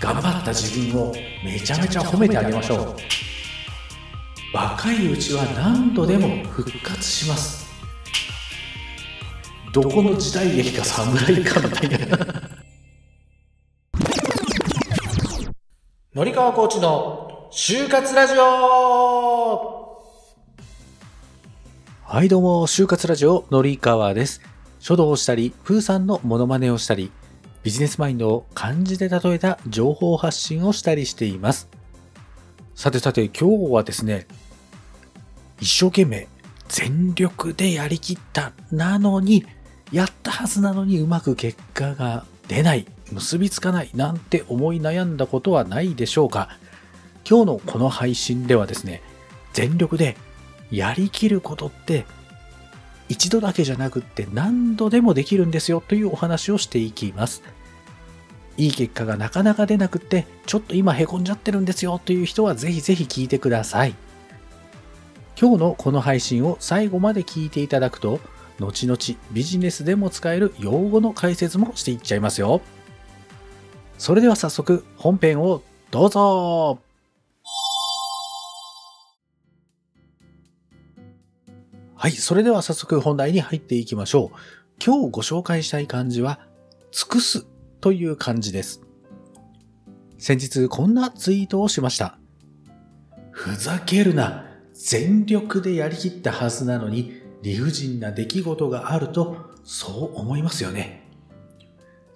頑張った自分をめちゃめちゃ褒めてあげましょう。若いうちは何度でも復活します。どこの時代劇か侍かみたいな。のりかわコーチの就活ラジオ。はいどうも、就活ラジオのりかわです。書道をしたり、プーさんのモノマネをしたり、ビジネスマインドを漢字で例えた情報発信をしたりしています。さてさて今日はですね、一生懸命全力でやりきったなのに、やったはずなのにうまく結果が出ない、結びつかないなんて思い悩んだことはないでしょうか今日のこの配信ではですね、全力でやりきることって一度だけじゃなくって何度でもできるんですよというお話をしていきます。いい結果がなかなか出なくって、ちょっと今凹んじゃってるんですよという人はぜひぜひ聞いてください。今日のこの配信を最後まで聞いていただくと、後々ビジネスでも使える用語の解説もしていっちゃいますよ。それでは早速本編をどうぞはい、それでは早速本題に入っていきましょう。今日ご紹介したい漢字は、尽くすという漢字です。先日こんなツイートをしました。ふざけるな。全力でやりきったはずなのに理不尽な出来事があるとそう思いますよね。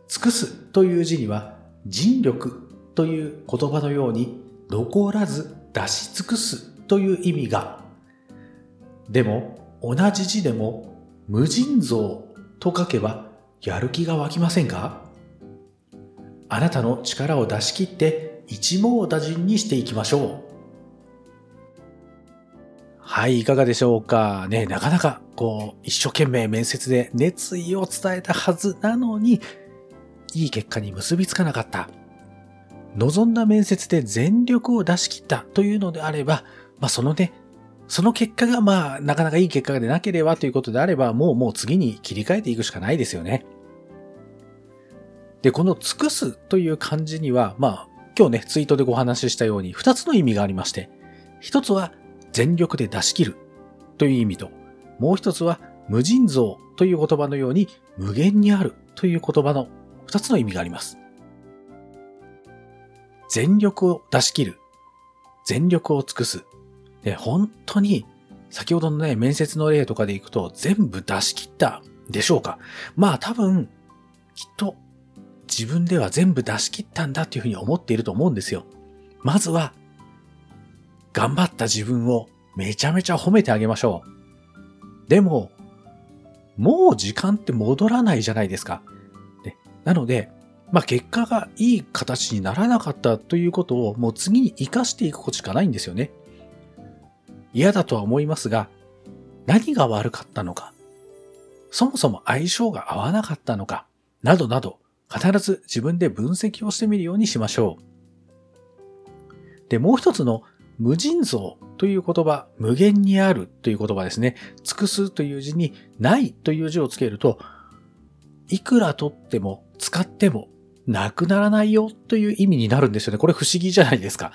尽くすという字には尽力という言葉のように残らず出し尽くすという意味が。でも同じ字でも無尽蔵と書けばやる気が湧きませんか？あなたの力を出し切って一網打尽にしていきましょう。はい、いかがでしょうか？ね、なかなか、こう、一生懸命面接で熱意を伝えたはずなのに、いい結果に結びつかなかった。望んだ面接で全力を出し切ったというのであれば、まあそのね、その結果がまあなかなかいい結果が出なければということであれば、もうもう次に切り替えていくしかないですよね。で、この尽くすという漢字には、まあ今日ね、ツイートでご話ししたように二つの意味がありまして、一つは全力で出し切るという意味と、もう一つは無尽蔵という言葉のように無限にあるという言葉の二つの意味があります。全力を出し切る。全力を尽くす。で、本当に、先ほどのね、面接の例とかでいくと全部出し切ったでしょうかまあ多分、きっと自分では全部出し切ったんだっていうふうに思っていると思うんですよ。まずは、頑張った自分をめちゃめちゃ褒めてあげましょう。でも、もう時間って戻らないじゃないですか。でなので、まあ結果がいい形にならなかったということをもう次に活かしていくことしかないんですよね。嫌だとは思いますが、何が悪かったのか、そもそも相性が合わなかったのか、などなど、必ず自分で分析をしてみるようにしましょう。で、もう一つの無尽蔵という言葉、無限にあるという言葉ですね。尽くすという字にないという字をつけると、いくら取っても使ってもなくならないよという意味になるんですよね。これ不思議じゃないですか。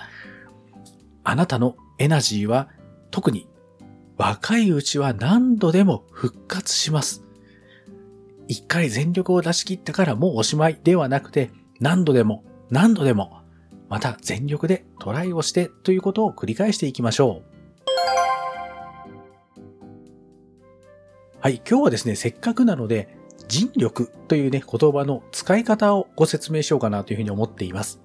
あなたのエナジーは特に若いうちは何度でも復活します。一回全力を出し切ったからもうおしまいではなくて何度でも何度でもまた全力でトライをしてということを繰り返していきましょう。はい、今日はですね、せっかくなので尽力というね、言葉の使い方をご説明しようかなというふうに思っています。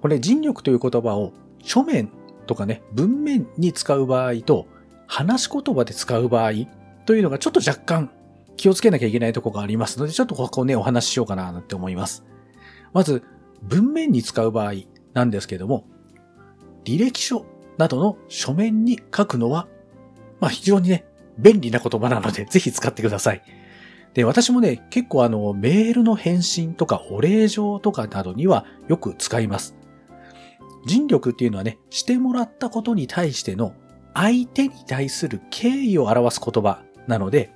これ尽力という言葉を書面とかね、文面に使う場合と、話し言葉で使う場合というのがちょっと若干気をつけなきゃいけないとこがありますので、ちょっとここね、お話ししようかななんて思います。まず、文面に使う場合なんですけども、履歴書などの書面に書くのは、まあ非常にね、便利な言葉なので、ぜひ使ってください。で、私もね、結構あの、メールの返信とかお礼状とかなどにはよく使います。尽力っていうのはね、してもらったことに対しての相手に対する敬意を表す言葉なので、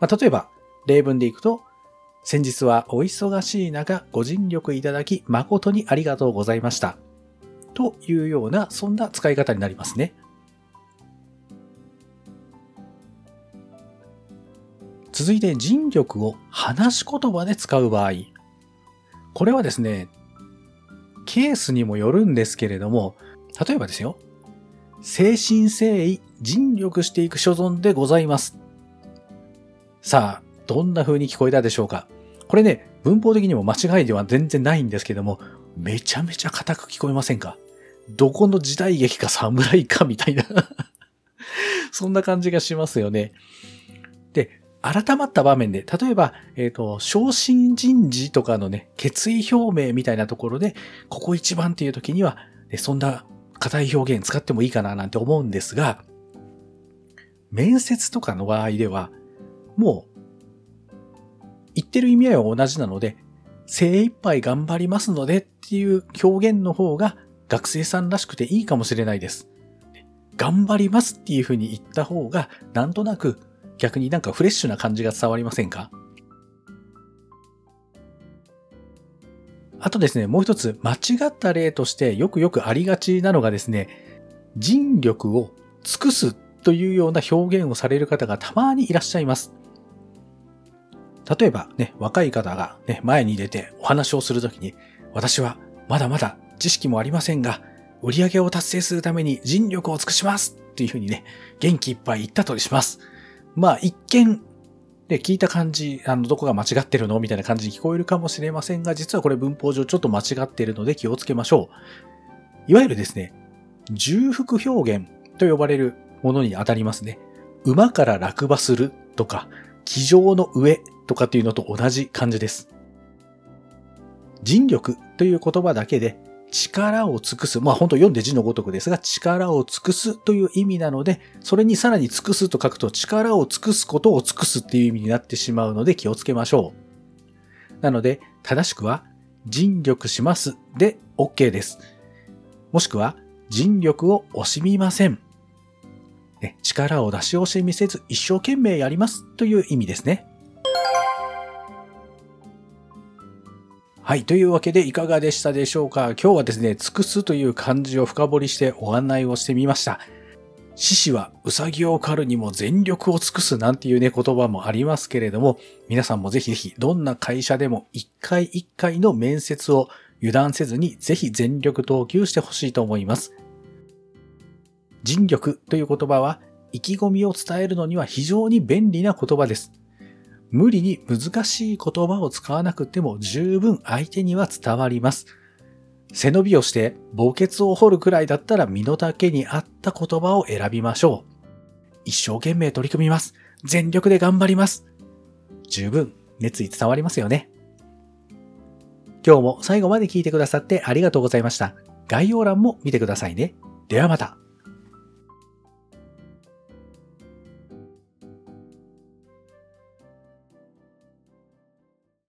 まあ、例えば、例文でいくと、先日はお忙しい中ご尽力いただき誠にありがとうございました。というような、そんな使い方になりますね。続いて人力を話し言葉で使う場合。これはですね、ケースにもよるんですけれども、例えばですよ。精神誠意、尽力していく所存でございます。さあ、どんな風に聞こえたでしょうか？これね、文法的にも間違いでは全然ないんですけども、めちゃめちゃ硬く聞こえませんか？どこの時代劇か侍かみたいな。そんな感じがしますよね。で、改まった場面で、例えば、えっ、ー、と、昇進人事とかのね、決意表明みたいなところで、ここ一番っていう時には、そんな硬い表現使ってもいいかななんて思うんですが、面接とかの場合では、もう、言ってる意味合いは同じなので、精一杯頑張りますのでっていう表現の方が学生さんらしくていいかもしれないです。頑張りますっていう風に言った方が、なんとなく逆になんかフレッシュな感じが伝わりませんか？あとですね、もう一つ間違った例としてよくよくありがちなのがですね、尽力を尽くすというような表現をされる方がたまにいらっしゃいます。例えばね、若い方がね、前に出てお話をするときに、私はまだまだ知識もありませんが、売り上げを達成するために尽力を尽くしますっていうふうにね、元気いっぱい言ったとします。まあ一見、で、聞いた感じ、あの、どこが間違ってるの？みたいな感じに聞こえるかもしれませんが、実はこれ文法上ちょっと間違ってるので気をつけましょう。いわゆるですね、重複表現と呼ばれるものに当たりますね。馬から落馬するとか、机上の上とかっていうのと同じ感じです。尽力という言葉だけで力を尽くす。まあ本当読んで字のごとくですが、力を尽くすという意味なので、それにさらに尽くすと書くと力を尽くすことを尽くすっていう意味になってしまうので気をつけましょう。なので、正しくは、尽力しますで OK です。もしくは、尽力を惜しみません。力を出し惜しみせず一生懸命やりますという意味ですね。はい。というわけでいかがでしたでしょうか？今日はですね、尽くすという漢字を深掘りしてお案内をしてみました。獅子はうさぎを狩るにも全力を尽くすなんていうね、言葉もありますけれども、皆さんもぜひぜひどんな会社でも一回一回の面接を油断せずにぜひ全力投球してほしいと思います。尽力という言葉は意気込みを伝えるのには非常に便利な言葉です。無理に難しい言葉を使わなくても十分相手には伝わります。背伸びをして墓穴を掘るくらいだったら身の丈に合った言葉を選びましょう。一生懸命取り組みます。全力で頑張ります。十分熱意伝わりますよね。今日も最後まで聞いてくださってありがとうございました。概要欄も見てくださいね。ではまた。